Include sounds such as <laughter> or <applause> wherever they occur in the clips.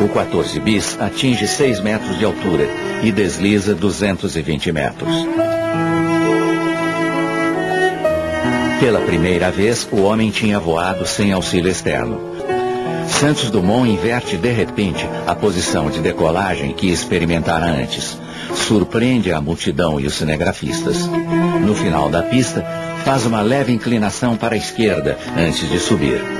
O 14 bis atinge 6 metros de altura e desliza 220 metros. Pela primeira vez, o homem tinha voado sem auxílio externo. Santos Dumont inverte de repente a posição de decolagem que experimentara antes. Surpreende a multidão e os cinegrafistas. No final da pista, faz uma leve inclinação para a esquerda antes de subir.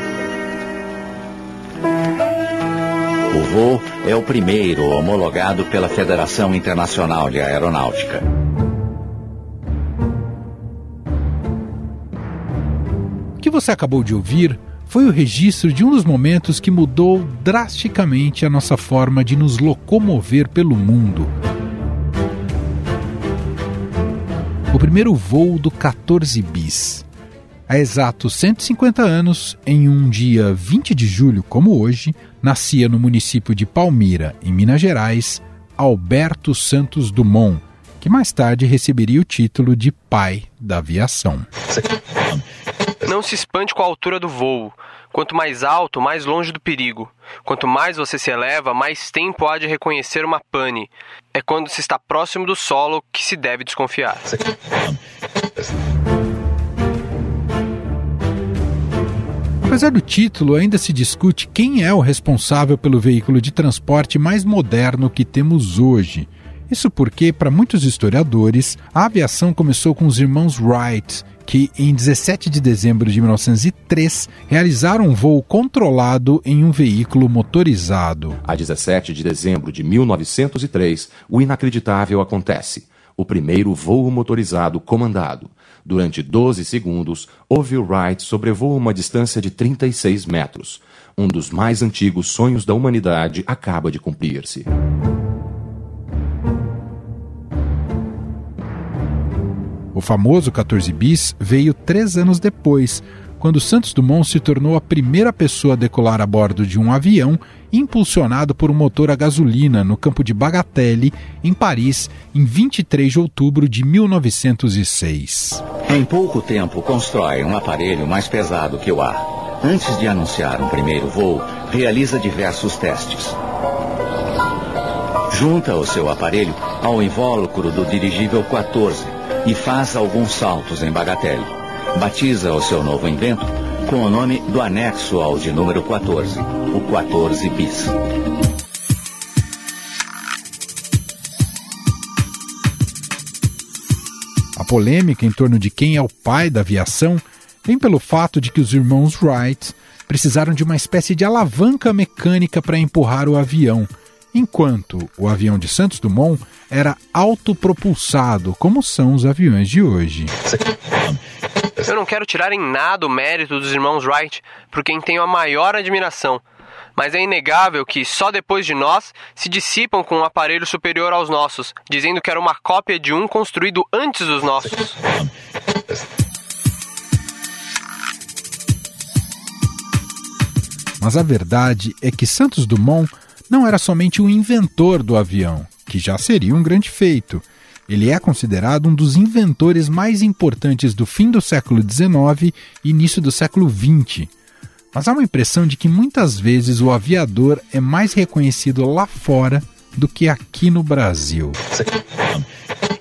Voo é o primeiro homologado pela Federação Internacional de Aeronáutica. O que você acabou de ouvir foi o registro de um dos momentos que mudou drasticamente a nossa forma de nos locomover pelo mundo. O primeiro voo do 14 bis. Há exatos 150 anos, em um dia 20 de julho como hoje, nascia no município de Palmira, em Minas Gerais, Alberto Santos Dumont, que mais tarde receberia o título de pai da aviação. Não se espante com a altura do voo. Quanto mais alto, mais longe do perigo. Quanto mais você se eleva, mais tempo há de reconhecer uma pane. É quando se está próximo do solo que se deve desconfiar. Apesar do título, ainda se discute quem é o responsável pelo veículo de transporte mais moderno que temos hoje. Isso porque, para muitos historiadores, a aviação começou com os irmãos Wright, que em 17 de dezembro de 1903 realizaram um voo controlado em um veículo motorizado. A 17 de dezembro de 1903, o inacreditável acontece. O primeiro voo motorizado comandado. Durante 12 segundos, Orville Wright sobrevoa uma distância de 36 metros. Um dos mais antigos sonhos da humanidade acaba de cumprir-se. O famoso 14 bis veio três anos depois, quando Santos Dumont se tornou a primeira pessoa a decolar a bordo de um avião impulsionado por um motor a gasolina no campo de Bagatelle, em Paris, em 23 de outubro de 1906. Em pouco tempo, constrói um aparelho mais pesado que o ar. Antes de anunciar um primeiro voo, realiza diversos testes. Junta o seu aparelho ao invólucro do dirigível 14 e faz alguns saltos em Bagatelle. Batiza o seu novo invento com o nome do anexo ao de número 14, o 14 bis. A polêmica em torno de quem é o pai da aviação vem pelo fato de que os irmãos Wright precisaram de uma espécie de alavanca mecânica para empurrar o avião, enquanto o avião de Santos Dumont era autopropulsado, como são os aviões de hoje. Eu não quero tirar em nada o mérito dos irmãos Wright, por quem tenho a maior admiração. Mas é inegável que, só depois de nós, se dissipam com um aparelho superior aos nossos, dizendo que era uma cópia de um construído antes dos nossos. Mas a verdade é que Santos Dumont não era somente o inventor do avião, que já seria um grande feito. Ele é considerado um dos inventores mais importantes do fim do século XIX e início do século XX. Mas há uma impressão de que muitas vezes o aviador é mais reconhecido lá fora do que aqui no Brasil.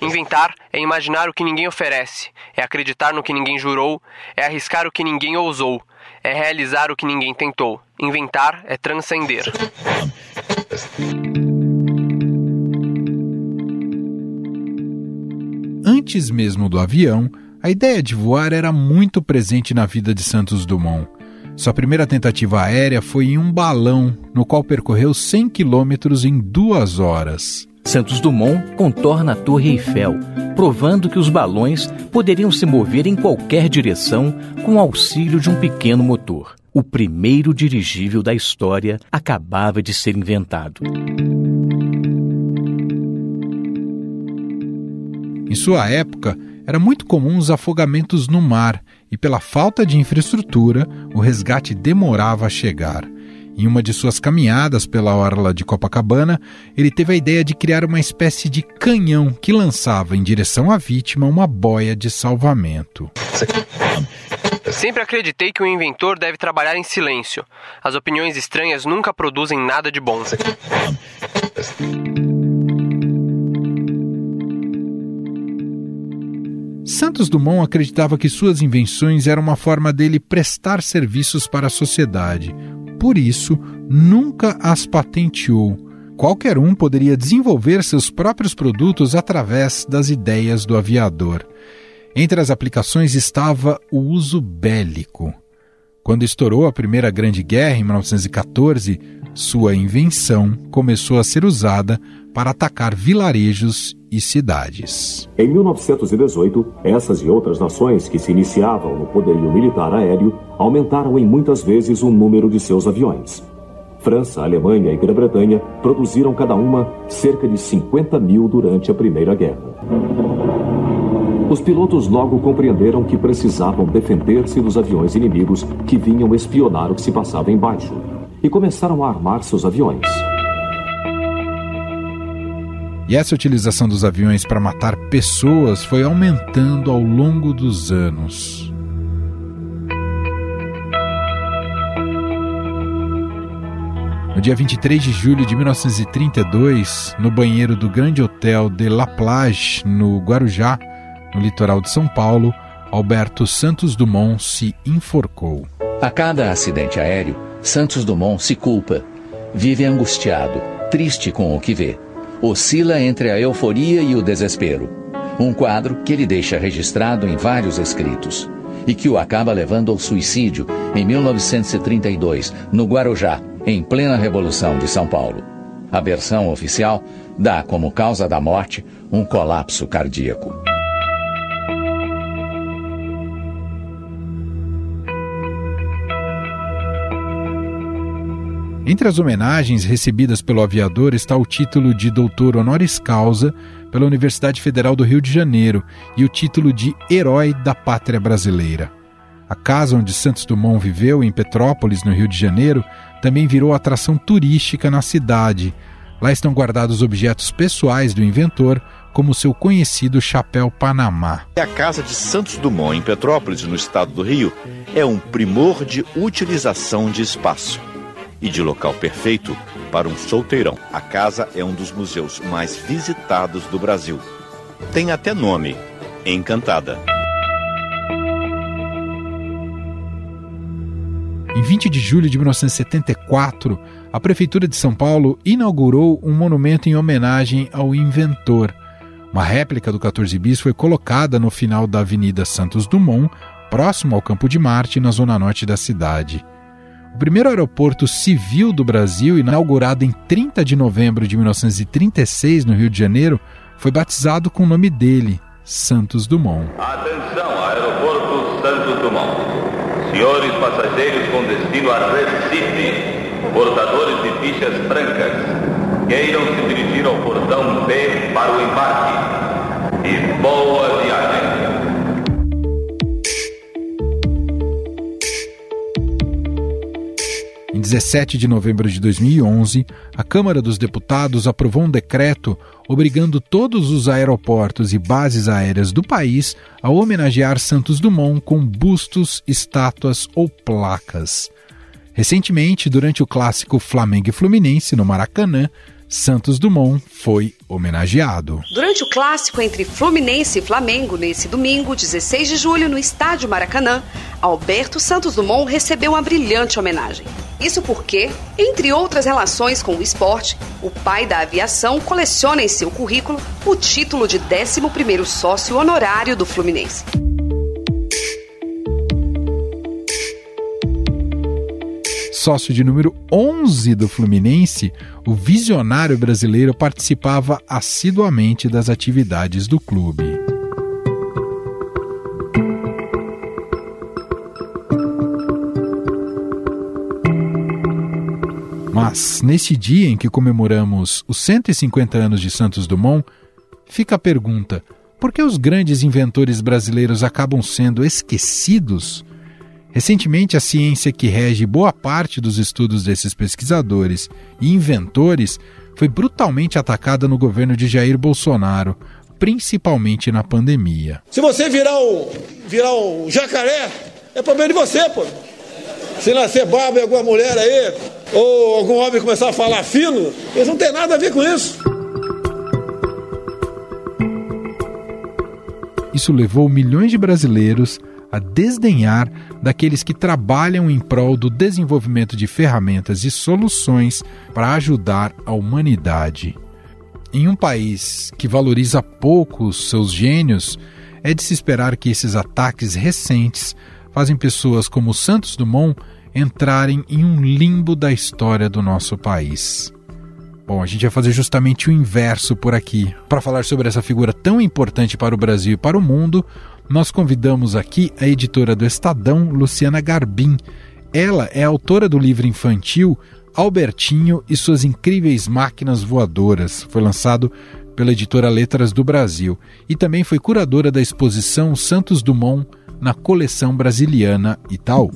Inventar é imaginar o que ninguém oferece, é acreditar no que ninguém jurou, é arriscar o que ninguém ousou, é realizar o que ninguém tentou. Inventar é transcender. Antes mesmo do avião, a ideia de voar era muito presente na vida de Santos Dumont. Sua primeira tentativa aérea foi em um balão, no qual percorreu 100 quilômetros em duas horas. Santos Dumont contorna a Torre Eiffel, provando que os balões poderiam se mover em qualquer direção com o auxílio de um pequeno motor. O primeiro dirigível da história acabava de ser inventado. Em sua época, era muito comum os afogamentos no mar e, pela falta de infraestrutura, o resgate demorava a chegar. Em uma de suas caminhadas pela orla de Copacabana, ele teve a ideia de criar uma espécie de canhão que lançava em direção à vítima uma boia de salvamento. Sempre acreditei que o inventor deve trabalhar em silêncio. As opiniões estranhas nunca produzem nada de bom. Santos Dumont acreditava que suas invenções eram uma forma dele prestar serviços para a sociedade. Por isso, nunca as patenteou. Qualquer um poderia desenvolver seus próprios produtos através das ideias do aviador. Entre as aplicações estava o uso bélico. Quando estourou a Primeira Grande Guerra, em 1914, sua invenção começou a ser usada para atacar vilarejos e cidades. Em 1918, essas e outras nações que se iniciavam no poderio militar aéreo aumentaram em muitas vezes o número de seus aviões. França, Alemanha e Grã-Bretanha produziram cada uma cerca de 50 mil durante a Primeira Guerra. Os pilotos logo compreenderam que precisavam defender-se dos aviões inimigos que vinham espionar o que se passava embaixo e começaram a armar seus aviões. E essa utilização dos aviões para matar pessoas foi aumentando ao longo dos anos. No dia 23 de julho de 1932, no banheiro do Grande Hotel de La Plage, no Guarujá, no litoral de São Paulo, Alberto Santos Dumont se enforcou. A cada acidente aéreo, Santos Dumont se culpa. Vive angustiado, triste com o que vê. Oscila entre a euforia e o desespero. Um quadro que ele deixa registrado em vários escritos e que o acaba levando ao suicídio em 1932, no Guarujá, em plena Revolução de São Paulo. A versão oficial dá como causa da morte um colapso cardíaco. Entre as homenagens recebidas pelo aviador está o título de doutor honoris causa pela Universidade Federal do Rio de Janeiro e o título de Herói da Pátria Brasileira. A casa onde Santos Dumont viveu, em Petrópolis, no Rio de Janeiro, também virou atração turística na cidade. Lá estão guardados objetos pessoais do inventor, como seu conhecido chapéu Panamá. A casa de Santos Dumont, em Petrópolis, no estado do Rio, é um primor de utilização de espaço e de local perfeito para um solteirão. A casa é um dos museus mais visitados do Brasil. Tem até nome: Encantada. Em 20 de julho de 1974, a Prefeitura de São Paulo inaugurou um monumento em homenagem ao inventor. Uma réplica do 14 bis foi colocada no final da Avenida Santos Dumont, próximo ao Campo de Marte, na zona norte da cidade. O primeiro aeroporto civil do Brasil, inaugurado em 30 de novembro de 1936 no Rio de Janeiro, foi batizado com o nome dele, Santos Dumont. Atenção, aeroporto Santos Dumont. Senhores passageiros com destino a Recife, portadores de fichas brancas, queiram se dirigir ao portão B para o embarque. E boa viagem. Em 17 de novembro de 2011, a Câmara dos Deputados aprovou um decreto obrigando todos os aeroportos e bases aéreas do país a homenagear Santos Dumont com bustos, estátuas ou placas. Recentemente, durante o clássico Flamengo e Fluminense no Maracanã, Santos Dumont foi homenageado. Durante o clássico entre Fluminense e Flamengo, nesse domingo, 16 de julho, no estádio Maracanã, Alberto Santos Dumont recebeu uma brilhante homenagem. Isso porque, entre outras relações com o esporte, o pai da aviação coleciona em seu currículo o título de 11º sócio honorário do Fluminense. sócio de número 11 do Fluminense, o visionário brasileiro participava assiduamente das atividades do clube. Mas, nesse dia em que comemoramos os 150 anos de Santos Dumont, fica a pergunta: por que os grandes inventores brasileiros acabam sendo esquecidos? Recentemente, a ciência que rege boa parte dos estudos desses pesquisadores e inventores foi brutalmente atacada no governo de Jair Bolsonaro, principalmente na pandemia. Se você virar o, virar o jacaré, É problema de você, pô. Se nascer barba em alguma mulher aí, ou algum homem começar a falar fino, eles não tem nada a ver com isso. Isso levou milhões de brasileiros a desdenhar daqueles que trabalham em prol do desenvolvimento de ferramentas e soluções para ajudar a humanidade. Em um país que valoriza pouco seus gênios, é de se esperar que esses ataques recentes fazem pessoas como Santos Dumont entrarem em um limbo da história do nosso país. Bom, a gente vai fazer justamente o inverso por aqui. Para falar sobre essa figura tão importante para o Brasil e para o mundo, nós convidamos aqui a editora do Estadão, Luciana Garbim. Ela é autora do livro infantil Albertinho e suas incríveis máquinas voadoras. Foi lançado pela editora Letras do Brasil e também foi curadora da exposição Santos Dumont na coleção brasiliana Itaú.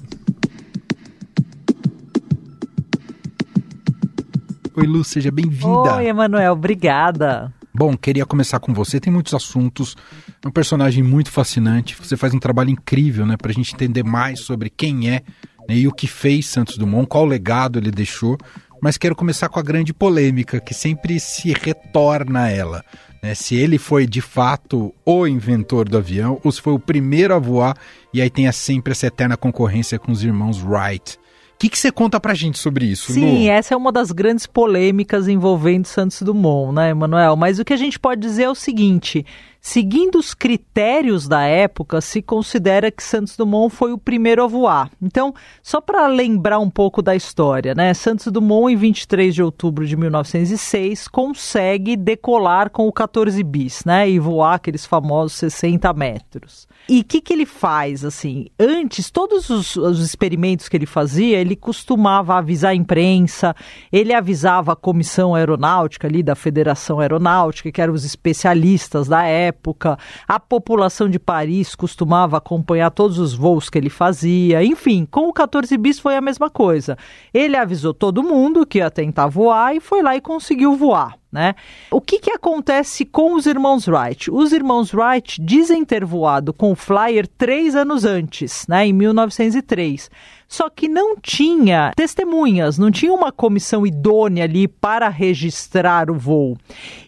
Oi, Lu, seja bem-vinda. Oi, Emanuel, obrigada. Bom, queria começar com você. Tem muitos assuntos. É um personagem muito fascinante. Você faz um trabalho incrível, né, para a gente entender mais sobre quem é né, e o que fez Santos Dumont, qual legado ele deixou. Mas quero começar com a grande polêmica que sempre se retorna a ela. Né, se ele foi de fato o inventor do avião ou se foi o primeiro a voar, e aí tem sempre essa eterna concorrência com os irmãos Wright que, que você conta pra gente sobre isso, Sim, Lu? essa é uma das grandes polêmicas envolvendo Santos Dumont, né, Emanuel? Mas o que a gente pode dizer é o seguinte: Seguindo os critérios da época, se considera que Santos Dumont foi o primeiro a voar. Então, só para lembrar um pouco da história, né? Santos Dumont, em 23 de outubro de 1906, consegue decolar com o 14 bis, né? E voar aqueles famosos 60 metros. E o que, que ele faz, assim? Antes, todos os, os experimentos que ele fazia, ele costumava avisar a imprensa, ele avisava a comissão aeronáutica ali da Federação Aeronáutica, que eram os especialistas da época época, a população de Paris costumava acompanhar todos os voos que ele fazia, enfim, com o 14 bis foi a mesma coisa. Ele avisou todo mundo que ia tentar voar e foi lá e conseguiu voar. Né? O que, que acontece com os irmãos Wright? Os irmãos Wright dizem ter voado com o Flyer três anos antes, né, em 1903 só que não tinha testemunhas, não tinha uma comissão idônea ali para registrar o voo.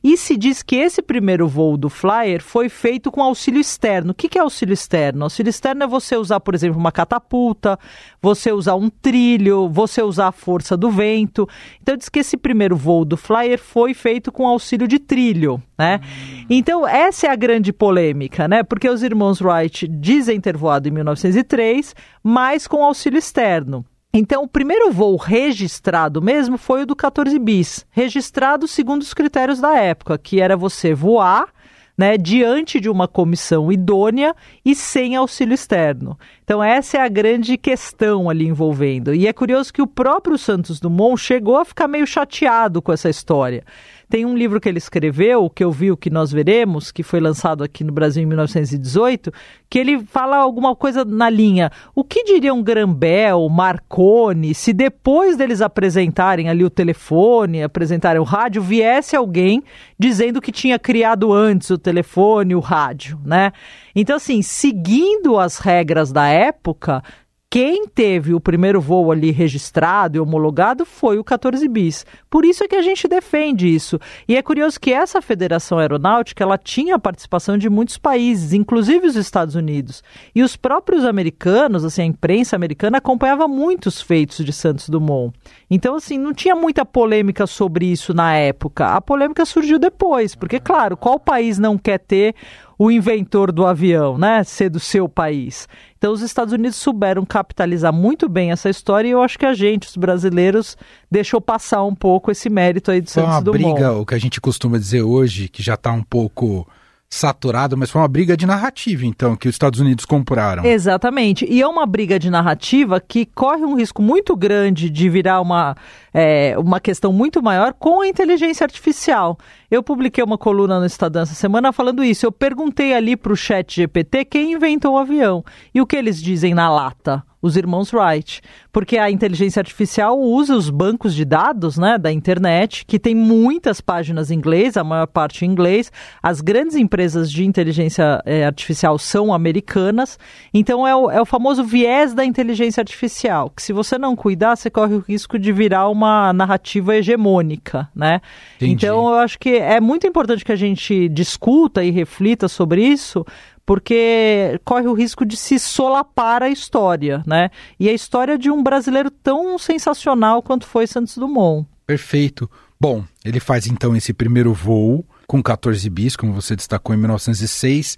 E se diz que esse primeiro voo do Flyer foi feito com auxílio externo. O que é auxílio externo? Auxílio externo é você usar, por exemplo, uma catapulta, você usar um trilho, você usar a força do vento. Então diz que esse primeiro voo do Flyer foi feito com auxílio de trilho, né? Então essa é a grande polêmica, né? Porque os irmãos Wright dizem ter voado em 1903, mas com auxílio externo. Então, o primeiro voo registrado mesmo foi o do 14 bis, registrado segundo os critérios da época, que era você voar né, diante de uma comissão idônea e sem auxílio externo. Então, essa é a grande questão ali envolvendo. E é curioso que o próprio Santos Dumont chegou a ficar meio chateado com essa história. Tem um livro que ele escreveu, que eu vi o que nós veremos, que foi lançado aqui no Brasil em 1918, que ele fala alguma coisa na linha: o que diriam Grambel, Marconi, se depois deles apresentarem ali o telefone, apresentarem o rádio, viesse alguém dizendo que tinha criado antes o telefone, o rádio, né? Então, assim, seguindo as regras da época, quem teve o primeiro voo ali registrado e homologado foi o 14 bis. Por isso é que a gente defende isso. E é curioso que essa Federação Aeronáutica, ela tinha a participação de muitos países, inclusive os Estados Unidos. E os próprios americanos, assim, a imprensa americana acompanhava muitos feitos de Santos Dumont. Então, assim, não tinha muita polêmica sobre isso na época. A polêmica surgiu depois, porque, claro, qual país não quer ter o inventor do avião, né, ser do seu país. Então os Estados Unidos souberam capitalizar muito bem essa história e eu acho que a gente, os brasileiros, deixou passar um pouco esse mérito aí do Santos Foi uma Dumont. briga, o que a gente costuma dizer hoje, que já está um pouco saturado, mas foi uma briga de narrativa, então, que os Estados Unidos compraram. Exatamente. E é uma briga de narrativa que corre um risco muito grande de virar uma é, uma questão muito maior com a inteligência artificial. Eu publiquei uma coluna no Estadão essa semana falando isso. Eu perguntei ali para o chat GPT quem inventou o avião. E o que eles dizem na lata? Os irmãos Wright, porque a inteligência artificial usa os bancos de dados, né, da internet, que tem muitas páginas em inglês, a maior parte em inglês. As grandes empresas de inteligência é, artificial são americanas, então é o, é o famoso viés da inteligência artificial, que se você não cuidar, você corre o risco de virar uma narrativa hegemônica, né? Entendi. Então eu acho que é muito importante que a gente discuta e reflita sobre isso, porque corre o risco de se solapar a história, né? E a história de um brasileiro tão sensacional quanto foi Santos Dumont. Perfeito. Bom, ele faz então esse primeiro voo com 14 bis, como você destacou em 1906,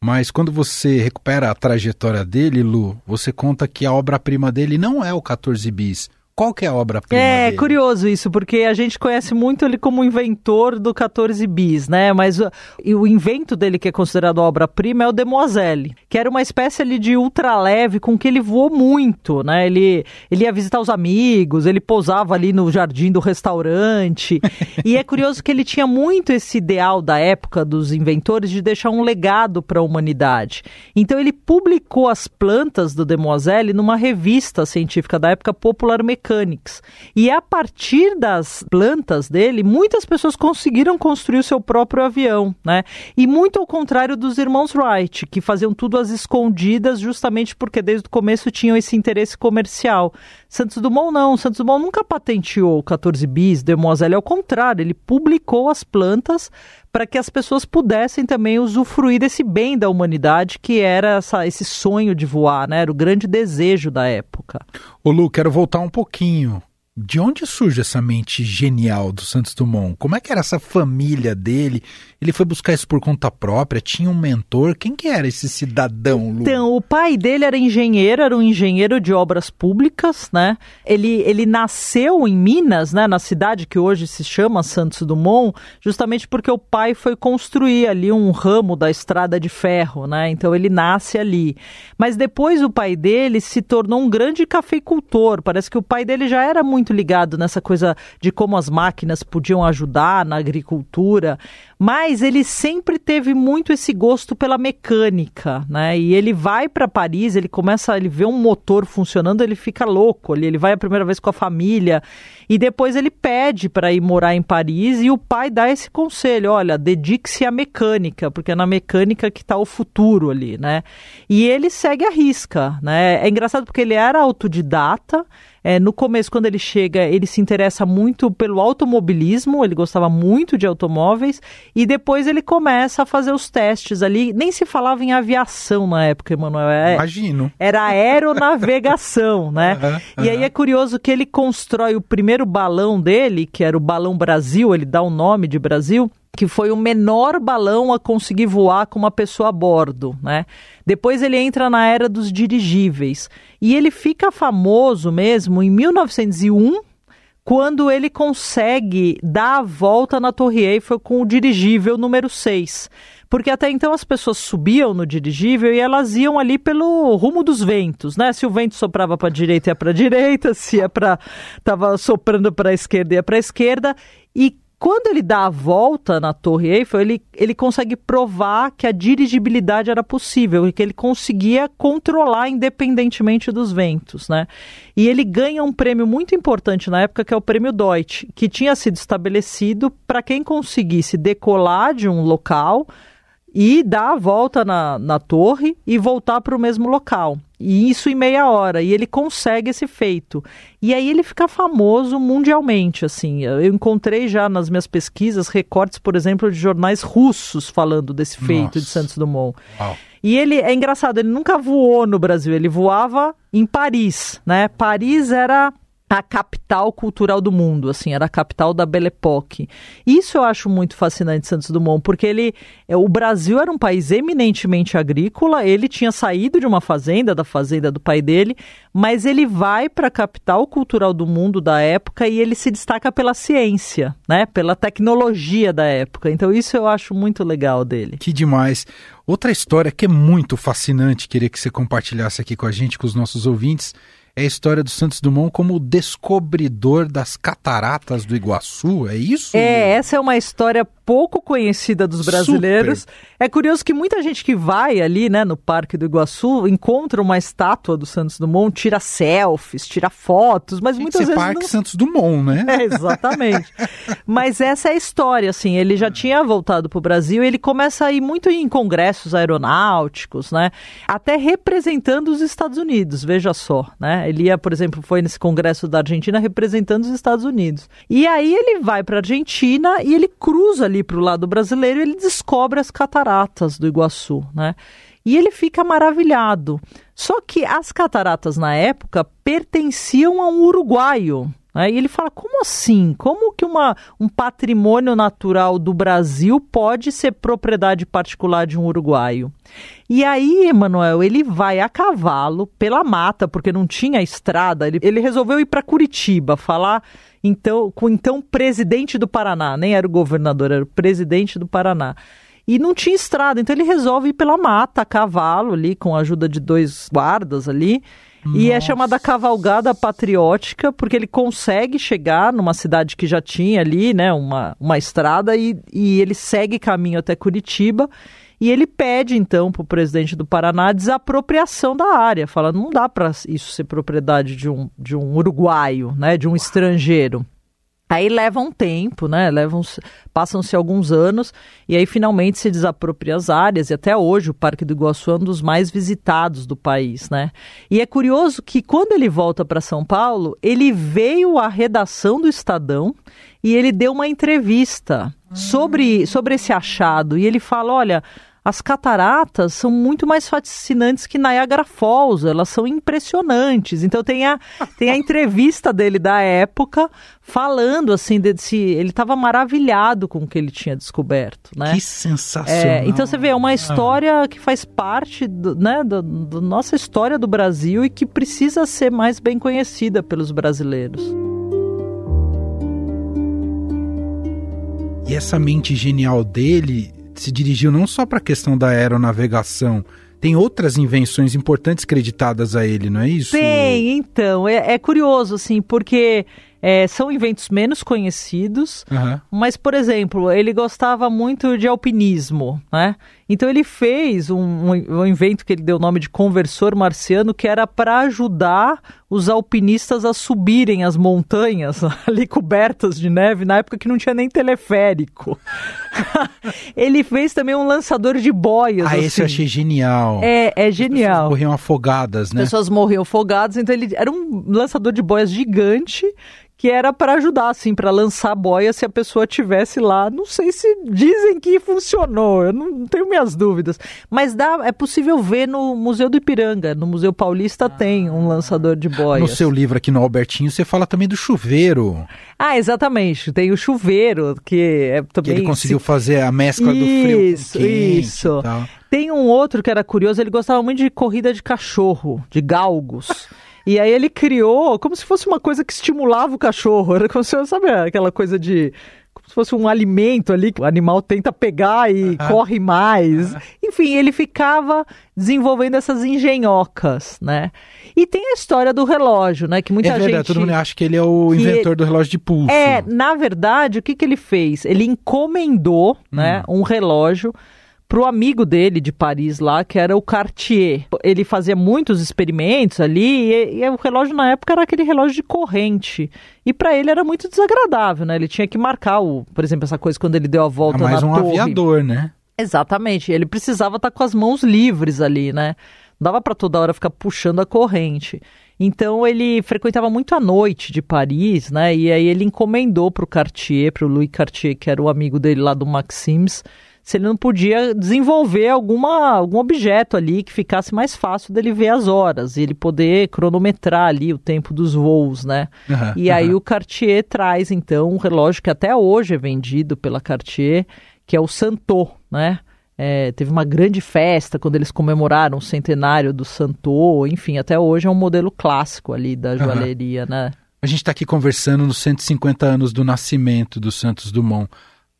mas quando você recupera a trajetória dele, Lu, você conta que a obra-prima dele não é o 14 bis, qual que é a obra-prima É dele? curioso isso, porque a gente conhece muito ele como inventor do 14 bis, né? Mas o, o invento dele que é considerado obra-prima é o Demoiselle, que era uma espécie ali de ultraleve com que ele voou muito, né? Ele, ele ia visitar os amigos, ele pousava ali no jardim do restaurante. e é curioso que ele tinha muito esse ideal da época dos inventores de deixar um legado para a humanidade. Então ele publicou as plantas do Demoiselle numa revista científica da época Popular Mecânica Mechanics. E a partir das plantas dele, muitas pessoas conseguiram construir o seu próprio avião, né? E muito ao contrário dos irmãos Wright, que faziam tudo às escondidas, justamente porque desde o começo tinham esse interesse comercial. Santos Dumont não, Santos Dumont nunca patenteou o 14 bis, Demoiselle, ao contrário, ele publicou as plantas para que as pessoas pudessem também usufruir desse bem da humanidade que era essa, esse sonho de voar, né? Era o grande desejo da época. Ô Lu, quero voltar um pouquinho de onde surge essa mente genial do Santos Dumont? Como é que era essa família dele? Ele foi buscar isso por conta própria? Tinha um mentor? Quem que era esse cidadão, Lu? Então, o pai dele era engenheiro, era um engenheiro de obras públicas, né? Ele, ele nasceu em Minas, né? Na cidade que hoje se chama Santos Dumont, justamente porque o pai foi construir ali um ramo da estrada de ferro, né? Então ele nasce ali. Mas depois o pai dele se tornou um grande cafeicultor. Parece que o pai dele já era muito muito ligado nessa coisa de como as máquinas podiam ajudar na agricultura, mas ele sempre teve muito esse gosto pela mecânica, né? E ele vai para Paris, ele começa, ele vê um motor funcionando, ele fica louco. Ele, ele vai a primeira vez com a família e depois ele pede para ir morar em Paris e o pai dá esse conselho, olha, dedique-se à mecânica, porque é na mecânica que está o futuro ali, né? E ele segue a risca, né? É engraçado porque ele era autodidata, é, no começo, quando ele chega, ele se interessa muito pelo automobilismo, ele gostava muito de automóveis, e depois ele começa a fazer os testes ali. Nem se falava em aviação na época, Emanuel. É, Imagino. Era aeronavegação, <laughs> né? Uhum, e aí é curioso que ele constrói o primeiro balão dele, que era o Balão Brasil, ele dá o nome de Brasil que foi o menor balão a conseguir voar com uma pessoa a bordo, né? Depois ele entra na era dos dirigíveis e ele fica famoso mesmo em 1901 quando ele consegue dar a volta na Torre Eiffel com o dirigível número 6. Porque até então as pessoas subiam no dirigível e elas iam ali pelo rumo dos ventos, né? Se o vento soprava para a direita ia para a direita, <laughs> se ia para tava soprando para a esquerda ia para a esquerda e quando ele dá a volta na Torre Eiffel, ele, ele consegue provar que a dirigibilidade era possível e que ele conseguia controlar independentemente dos ventos, né? E ele ganha um prêmio muito importante na época, que é o prêmio Deutsch, que tinha sido estabelecido para quem conseguisse decolar de um local e dar a volta na, na torre e voltar para o mesmo local. E isso em meia hora. E ele consegue esse feito. E aí ele fica famoso mundialmente, assim. Eu encontrei já nas minhas pesquisas recortes, por exemplo, de jornais russos falando desse feito Nossa. de Santos Dumont. Uau. E ele é engraçado, ele nunca voou no Brasil, ele voava em Paris, né? Paris era a capital cultural do mundo, assim, era a capital da Belle Époque. Isso eu acho muito fascinante Santos Dumont, porque ele, é, o Brasil era um país eminentemente agrícola, ele tinha saído de uma fazenda, da fazenda do pai dele, mas ele vai para a capital cultural do mundo da época e ele se destaca pela ciência, né, pela tecnologia da época. Então isso eu acho muito legal dele. Que demais. Outra história que é muito fascinante, queria que você compartilhasse aqui com a gente, com os nossos ouvintes, é a história do Santos Dumont como o descobridor das cataratas do Iguaçu, é isso? É, essa é uma história pouco conhecida dos brasileiros. Super. É curioso que muita gente que vai ali, né, no Parque do Iguaçu, encontra uma estátua do Santos Dumont, tira selfies, tira fotos, mas Tem muitas que ser vezes Parque não... Santos Dumont, né? <laughs> É, exatamente. mas essa é a história, assim, ele já tinha voltado para o Brasil, ele começa a ir muito em congressos aeronáuticos, né, até representando os Estados Unidos, veja só, né? Ele ia, por exemplo, foi nesse congresso da Argentina representando os Estados Unidos. E aí ele vai para a Argentina e ele cruza ali para o lado brasileiro, ele descobre as cataratas do Iguaçu, né? E ele fica maravilhado. Só que as cataratas na época pertenciam a um uruguaio. Né? E ele fala: como assim? Como que uma, um patrimônio natural do Brasil pode ser propriedade particular de um uruguaio? E aí, Emanuel, ele vai a cavalo pela mata, porque não tinha estrada. Ele, ele resolveu ir para Curitiba falar então com então presidente do Paraná, nem era o governador, era o presidente do Paraná. E não tinha estrada, então ele resolve ir pela mata, a cavalo ali, com a ajuda de dois guardas ali. Nossa. E é chamada cavalgada patriótica, porque ele consegue chegar numa cidade que já tinha ali, né, uma, uma estrada, e, e ele segue caminho até Curitiba. E ele pede, então, para o presidente do Paraná a desapropriação da área, fala, não dá para isso ser propriedade de um, de um uruguaio, né, de um estrangeiro. Aí leva um tempo, né? Levam, passam-se alguns anos e aí finalmente se desapropria as áreas e até hoje o Parque do Iguaçu é um dos mais visitados do país, né? E é curioso que quando ele volta para São Paulo, ele veio à redação do Estadão e ele deu uma entrevista sobre, sobre esse achado e ele fala, olha, as cataratas são muito mais fascinantes que Niagara Falls, elas são impressionantes. Então tem a, tem a <laughs> entrevista dele da época falando assim desse, ele estava maravilhado com o que ele tinha descoberto, né? Que sensacional. É, então você vê é uma história que faz parte, do, né, da nossa história do Brasil e que precisa ser mais bem conhecida pelos brasileiros. E essa mente genial dele se dirigiu não só para a questão da aeronavegação, tem outras invenções importantes creditadas a ele, não é isso? Tem, então. É, é curioso, assim, porque é, são inventos menos conhecidos, uhum. mas, por exemplo, ele gostava muito de alpinismo, né? Então ele fez um, um, invento que ele deu o nome de conversor marciano, que era para ajudar os alpinistas a subirem as montanhas <laughs> ali cobertas de neve, na época que não tinha nem teleférico. <laughs> ele fez também um lançador de boias. Ah, assim. esse eu achei genial. É, é genial. As pessoas morriam afogadas, né? As pessoas morriam afogadas, então ele era um lançador de boias gigante que era para ajudar, assim, para lançar boia se a pessoa tivesse lá. Não sei se dizem que funcionou, eu não tenho minhas dúvidas. Mas dá, é possível ver no Museu do Ipiranga, no Museu Paulista tem um lançador de boias. No seu livro aqui no Albertinho, você fala também do chuveiro. Ah, exatamente, tem o chuveiro, que é também... Que ele conseguiu fazer a mescla isso, do frio quente Isso, Tem um outro que era curioso, ele gostava muito de corrida de cachorro, de galgos. E aí ele criou como se fosse uma coisa que estimulava o cachorro. <laughs> Era como se, sabe, aquela coisa de como se fosse um alimento ali que o animal tenta pegar e uhum. corre mais. Uhum. Enfim, ele ficava desenvolvendo essas engenhocas, né? E tem a história do relógio, né? Que muita é verdade, gente. Todo mundo acha que ele é o inventor ele... do relógio de pulso. É, na verdade, o que, que ele fez? Ele encomendou, né, hum. um relógio para o amigo dele de Paris lá, que era o Cartier. Ele fazia muitos experimentos ali e, e o relógio na época era aquele relógio de corrente. E para ele era muito desagradável, né? Ele tinha que marcar, o, por exemplo, essa coisa quando ele deu a volta é mais na um torre. aviador, né? Exatamente. Ele precisava estar tá com as mãos livres ali, né? Não dava para toda hora ficar puxando a corrente. Então ele frequentava muito a noite de Paris, né? E aí ele encomendou para o Cartier, para o Louis Cartier, que era o amigo dele lá do Maxims, se ele não podia desenvolver alguma, algum objeto ali que ficasse mais fácil dele ver as horas e ele poder cronometrar ali o tempo dos voos, né? Uhum, e aí o Cartier traz então um relógio que até hoje é vendido pela Cartier, que é o Santo, né? É, teve uma grande festa quando eles comemoraram o centenário do Santo, enfim, até hoje é um modelo clássico ali da joalheria, uhum. né? A gente está aqui conversando nos 150 anos do nascimento do Santos Dumont.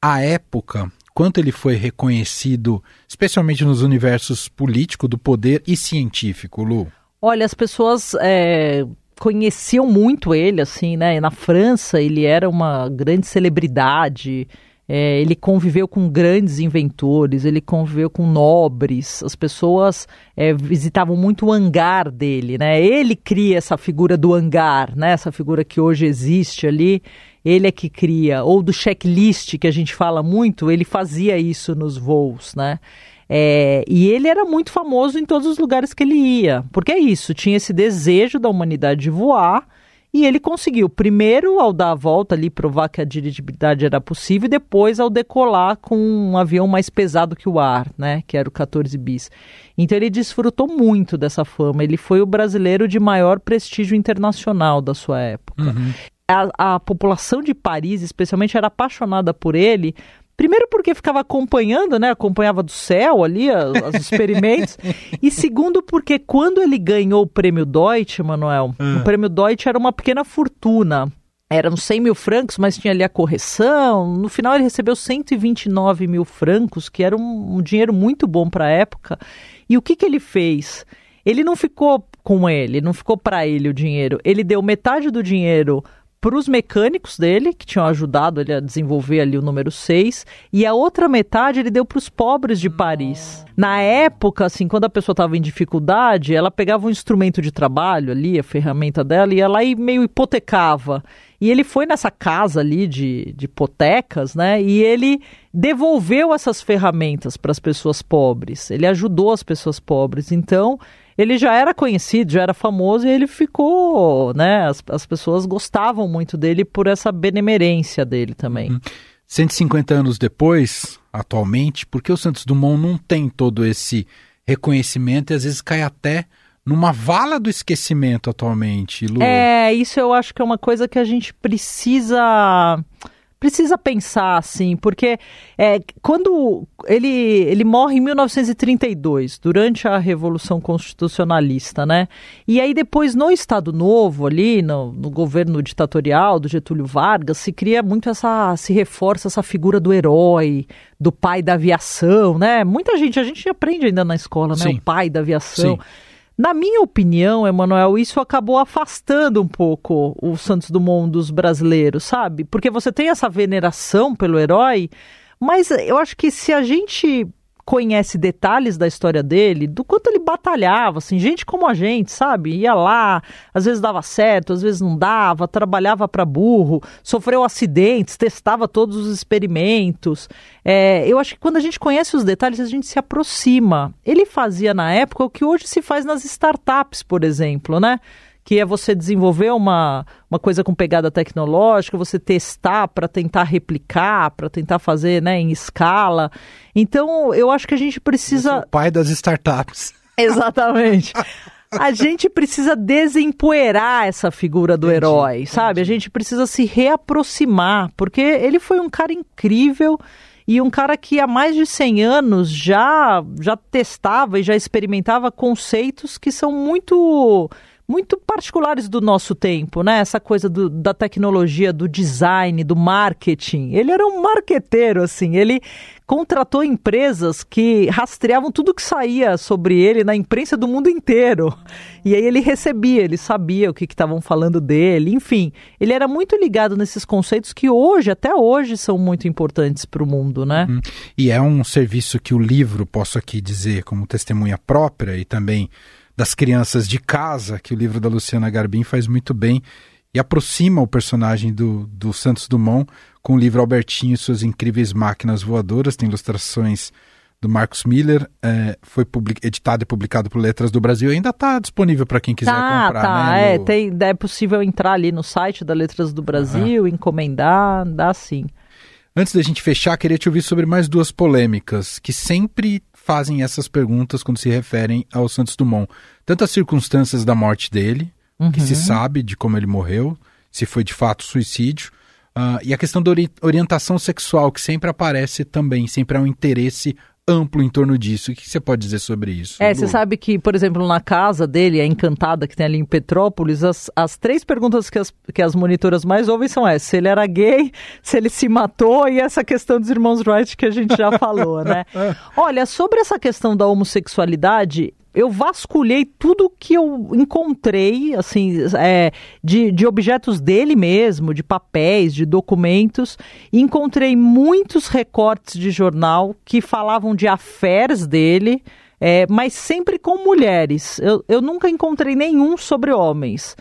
A época quanto ele foi reconhecido, especialmente nos universos político, do poder e científico, Lu? Olha, as pessoas é, conheciam muito ele, assim, né? Na França ele era uma grande celebridade. É, ele conviveu com grandes inventores, ele conviveu com nobres, as pessoas é, visitavam muito o hangar dele, né? Ele cria essa figura do hangar, né? Essa figura que hoje existe ali, ele é que cria, ou do checklist que a gente fala muito, ele fazia isso nos voos, né? É, e ele era muito famoso em todos os lugares que ele ia, porque é isso, tinha esse desejo da humanidade de voar e ele conseguiu, primeiro ao dar a volta ali, provar que a dirigibilidade era possível, e depois ao decolar com um avião mais pesado que o ar, né? Que era o 14 bis. Então ele desfrutou muito dessa fama. Ele foi o brasileiro de maior prestígio internacional da sua época. Uhum. A, a população de Paris, especialmente, era apaixonada por ele Primeiro porque ficava acompanhando, né? Acompanhava do céu ali os experimentos. <laughs> e segundo porque quando ele ganhou o prêmio Deutsche, Manuel, o ah. prêmio Deutsche era uma pequena fortuna. Eram 100 mil francos, mas tinha ali a correção. No final ele recebeu 129 mil francos, que era um, um dinheiro muito bom para a época. E o que, que ele fez? Ele não ficou com ele, não ficou para ele o dinheiro. Ele deu metade do dinheiro para os mecânicos dele, que tinham ajudado ele a desenvolver ali o número 6, e a outra metade ele deu para os pobres de Paris. Na época, assim, quando a pessoa estava em dificuldade, ela pegava um instrumento de trabalho ali, a ferramenta dela, e ela aí meio hipotecava. E ele foi nessa casa ali de, de hipotecas, né? E ele devolveu essas ferramentas para as pessoas pobres. Ele ajudou as pessoas pobres. Então, ele já era conhecido, já era famoso e ele ficou, né? As, as pessoas gostavam muito dele por essa benemerência dele também. Uhum. 150 anos depois, atualmente, por que o Santos Dumont não tem todo esse reconhecimento e às vezes cai até numa vala do esquecimento atualmente, Lu? É, isso eu acho que é uma coisa que a gente precisa precisa pensar assim, porque é, quando ele, ele morre em 1932, durante a Revolução Constitucionalista, né? E aí depois no Estado Novo, ali, no, no governo ditatorial do Getúlio Vargas, se cria muito essa, se reforça essa figura do herói, do pai da aviação, né? Muita gente, a gente aprende ainda na escola, né? Sim. O pai da aviação. Sim. Na minha opinião, Emanuel, isso acabou afastando um pouco o Santos Dumont dos brasileiros, sabe? Porque você tem essa veneração pelo herói, mas eu acho que se a gente conhece detalhes da história dele, do quanto ele batalhava, assim, gente como a gente, sabe? Ia lá, às vezes dava certo, às vezes não dava, trabalhava para burro, sofreu acidentes, testava todos os experimentos. É, eu acho que quando a gente conhece os detalhes, a gente se aproxima. Ele fazia na época o que hoje se faz nas startups, por exemplo, né? Que é você desenvolver uma, uma coisa com pegada tecnológica, você testar para tentar replicar, para tentar fazer né, em escala. Então, eu acho que a gente precisa. O pai das startups. <laughs> Exatamente. a gente precisa desempoeirar essa figura do entendi, herói, sabe? A gente precisa se reaproximar, porque ele foi um cara incrível e um cara que há mais de 100 anos já já testava e já experimentava conceitos que são muito muito particulares do nosso tempo, né? Essa coisa do, da tecnologia, do design, do marketing. Ele era um marqueteiro, assim. Ele contratou empresas que rastreavam tudo que saía sobre ele na imprensa do mundo inteiro. E aí ele recebia, ele sabia o que estavam falando dele, enfim. Ele era muito ligado nesses conceitos que hoje, até hoje, são muito importantes para o mundo, né? Uhum. E é um serviço que o livro, posso aqui dizer como testemunha própria e também das crianças de casa, que o livro da Luciana Garbim faz muito bem e aproxima o personagem do, do Santos Dumont com o livro Albertinho e suas incríveis máquinas voadoras, tem ilustrações do Marcos Miller, é, foi editado e publicado por Letras do Brasil, ainda está disponível para quem quiser tá, comprar. Tá, né, é, no... tem, é possível entrar ali no site da Letras do Brasil, uhum. encomendar, dá sim. Antes da gente fechar, queria te ouvir sobre mais duas polêmicas que sempre fazem essas perguntas quando se referem ao Santos Dumont. Tanto as circunstâncias da morte dele, uhum. que se uhum. sabe de como ele morreu, se foi de fato suicídio, uh, e a questão da ori orientação sexual, que sempre aparece também, sempre há um interesse amplo em torno disso. O que você pode dizer sobre isso? É, você sabe que, por exemplo, na casa dele, a Encantada, que tem ali em Petrópolis, as, as três perguntas que as, que as monitoras mais ouvem são essas: se ele era gay, se ele se matou e essa questão dos irmãos Wright que a gente já falou, né? <laughs> Olha, sobre essa questão da homossexualidade, eu vasculhei tudo que eu encontrei, assim, é, de, de objetos dele mesmo, de papéis, de documentos, e encontrei muitos recortes de jornal que falavam de affairs dele, é, mas sempre com mulheres. Eu, eu nunca encontrei nenhum sobre homens.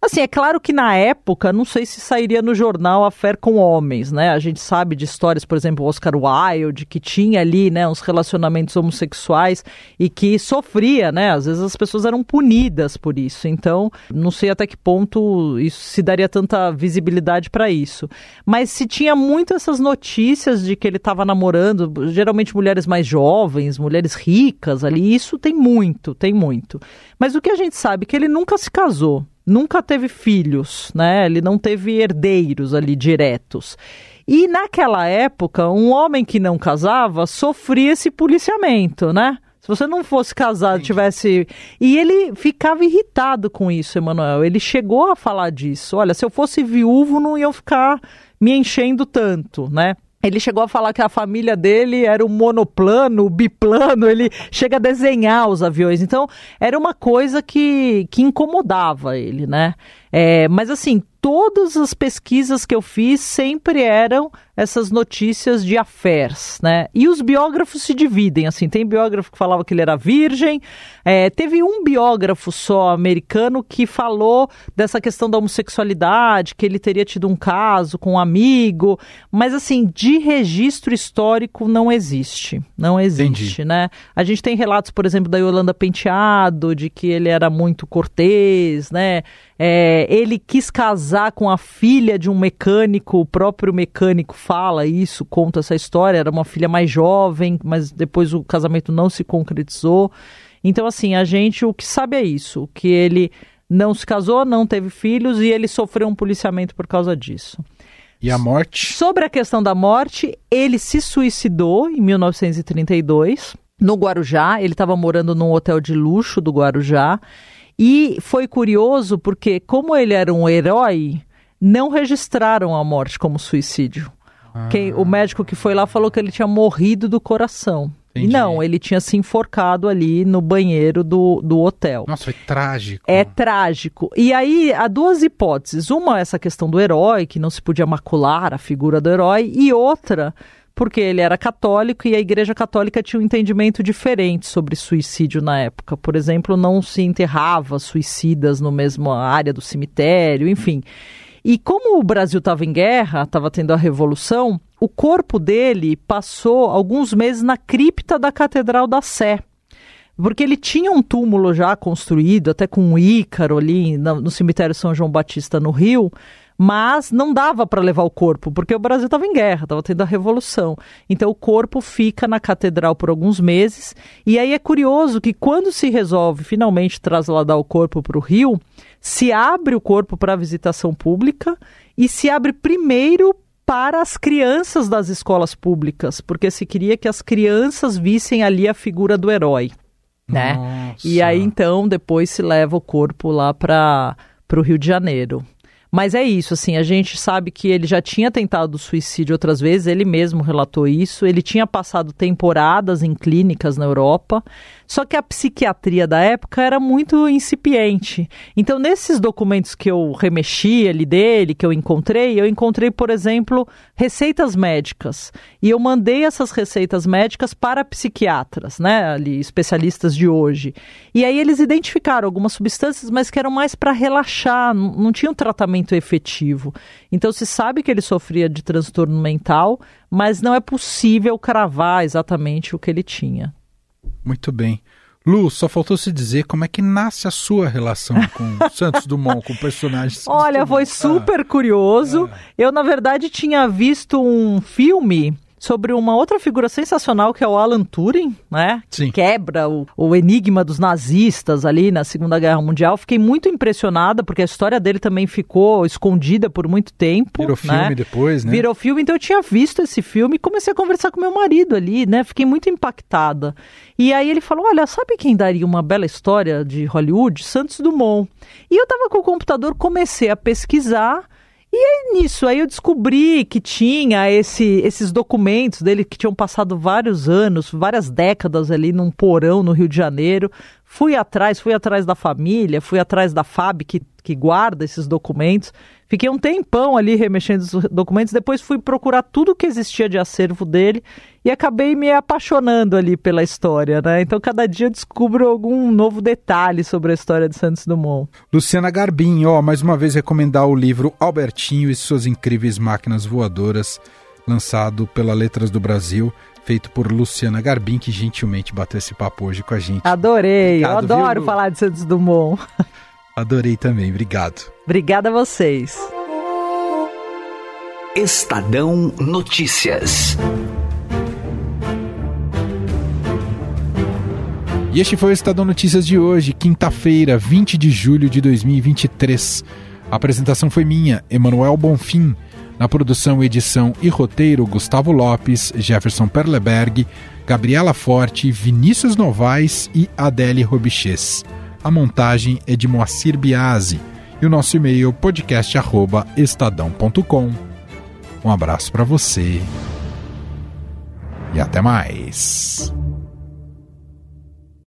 Assim, é claro que na época, não sei se sairia no jornal a fé com homens, né? A gente sabe de histórias, por exemplo, Oscar Wilde, que tinha ali, né, uns relacionamentos homossexuais e que sofria, né? Às vezes as pessoas eram punidas por isso. Então, não sei até que ponto isso se daria tanta visibilidade para isso. Mas se tinha muito essas notícias de que ele estava namorando, geralmente mulheres mais jovens, mulheres ricas ali, isso tem muito, tem muito. Mas o que a gente sabe é que ele nunca se casou nunca teve filhos, né? Ele não teve herdeiros ali diretos. E naquela época, um homem que não casava sofria esse policiamento, né? Se você não fosse casado, tivesse. E ele ficava irritado com isso, Emanuel. Ele chegou a falar disso. Olha, se eu fosse viúvo, não iam ficar me enchendo tanto, né? Ele chegou a falar que a família dele era o monoplano, o biplano, ele chega a desenhar os aviões. Então, era uma coisa que, que incomodava ele, né? É, mas assim, todas as pesquisas que eu fiz sempre eram essas notícias de affairs, né? E os biógrafos se dividem, assim, tem biógrafo que falava que ele era virgem, é, teve um biógrafo só americano que falou dessa questão da homossexualidade, que ele teria tido um caso com um amigo, mas assim, de registro histórico não existe, não existe, Entendi. né? A gente tem relatos, por exemplo, da Yolanda Penteado, de que ele era muito cortês, né? É, ele quis casar com a filha de um mecânico, o próprio mecânico fala isso, conta essa história. Era uma filha mais jovem, mas depois o casamento não se concretizou. Então, assim, a gente o que sabe é isso: que ele não se casou, não teve filhos e ele sofreu um policiamento por causa disso. E a morte? Sobre a questão da morte, ele se suicidou em 1932 no Guarujá. Ele estava morando num hotel de luxo do Guarujá e foi curioso porque, como ele era um herói, não registraram a morte como suicídio. Ah. Quem, o médico que foi lá falou que ele tinha morrido do coração. Entendi. Não, ele tinha se enforcado ali no banheiro do, do hotel. Nossa, foi trágico. É trágico. E aí há duas hipóteses. Uma, essa questão do herói, que não se podia macular a figura do herói, e outra, porque ele era católico e a Igreja Católica tinha um entendimento diferente sobre suicídio na época. Por exemplo, não se enterrava suicidas no mesmo área do cemitério, enfim. E como o Brasil estava em guerra, estava tendo a revolução, o corpo dele passou alguns meses na cripta da Catedral da Sé. Porque ele tinha um túmulo já construído, até com um ícaro ali no, cemitério São João Batista, no Rio, mas não dava para levar o corpo, porque o Brasil estava em guerra, estava tendo a revolução. Então o corpo fica na catedral por alguns meses, e aí é curioso que quando se resolve finalmente trasladar o corpo para o Rio, se abre o corpo para visitação pública e se abre primeiro para as crianças das escolas públicas, porque se queria que as crianças vissem ali a figura do herói, né? Nossa. E aí então depois se leva o corpo lá para o Rio de Janeiro. Mas é isso, assim, a gente sabe que ele já tinha tentado suicídio outras vezes, ele mesmo relatou isso, ele tinha passado temporadas em clínicas na Europa, só que a psiquiatria da época era muito incipiente. Então, nesses documentos que eu remexi ali dele, que eu encontrei, eu encontrei, por exemplo, receitas médicas. E eu mandei essas receitas médicas para psiquiatras, né, ali, especialistas de hoje. E aí eles identificaram algumas substâncias, mas que eram mais para relaxar, não tinham tratamento efetivo. Então, se sabe que ele sofria de transtorno mental, mas não é possível cravar exatamente o que ele tinha. Muito bem. Lu, só faltou se dizer como é que nasce a sua relação com <laughs> Santos Dumont, com o personagem. Olha, foi super ah. curioso. Ah. Eu, na verdade, tinha visto um filme sobre uma outra figura sensacional que é o Alan Turing, né? Sim. Quebra o, o enigma dos nazistas ali na Segunda Guerra Mundial. Fiquei muito impressionada porque a história dele também ficou escondida por muito tempo. Virou né? filme depois, né? Virou filme, então eu tinha visto esse filme e comecei a conversar com meu marido ali, né? Fiquei muito impactada. E aí ele falou: Olha, sabe quem daria uma bela história de Hollywood? Santos Dumont. E eu tava com o computador, comecei a pesquisar E aí, nisso, aí eu descobri que tinha esse, esses documentos dele que tinham passado vários anos, várias décadas ali num porão no Rio de Janeiro. Fui atrás, fui atrás da família, fui atrás da FAB que, que guarda esses documentos. Fiquei um tempão ali remexendo os documentos, depois fui procurar tudo que existia de acervo dele e acabei me apaixonando ali pela história, né? Então cada dia eu descubro algum novo detalhe sobre a história de Santos Dumont. Luciana Garbim, ó, mais uma vez recomendar o livro Albertinho e suas incríveis máquinas voadoras, lançado pela Letras do Brasil feito por Luciana Garbim, que gentilmente bateu esse papo hoje com a gente. Adorei, obrigado, eu adoro viu? falar de Santos Dumont. <laughs> Adorei também, obrigado. Obrigada a vocês. Estadão Notícias. E este foi o Estadão Notícias de hoje, quinta-feira, 20 de julho de 2023. A apresentação foi minha, Emanuel Bonfim. Na produção, edição e roteiro, Gustavo Lopes, Jefferson Perleberg, Gabriela Forte, Vinícius Novaes e Adele Robiches. A montagem é de Moacir Biasi e o nosso e-mail podcast@estadão.com. Um abraço para você e até mais.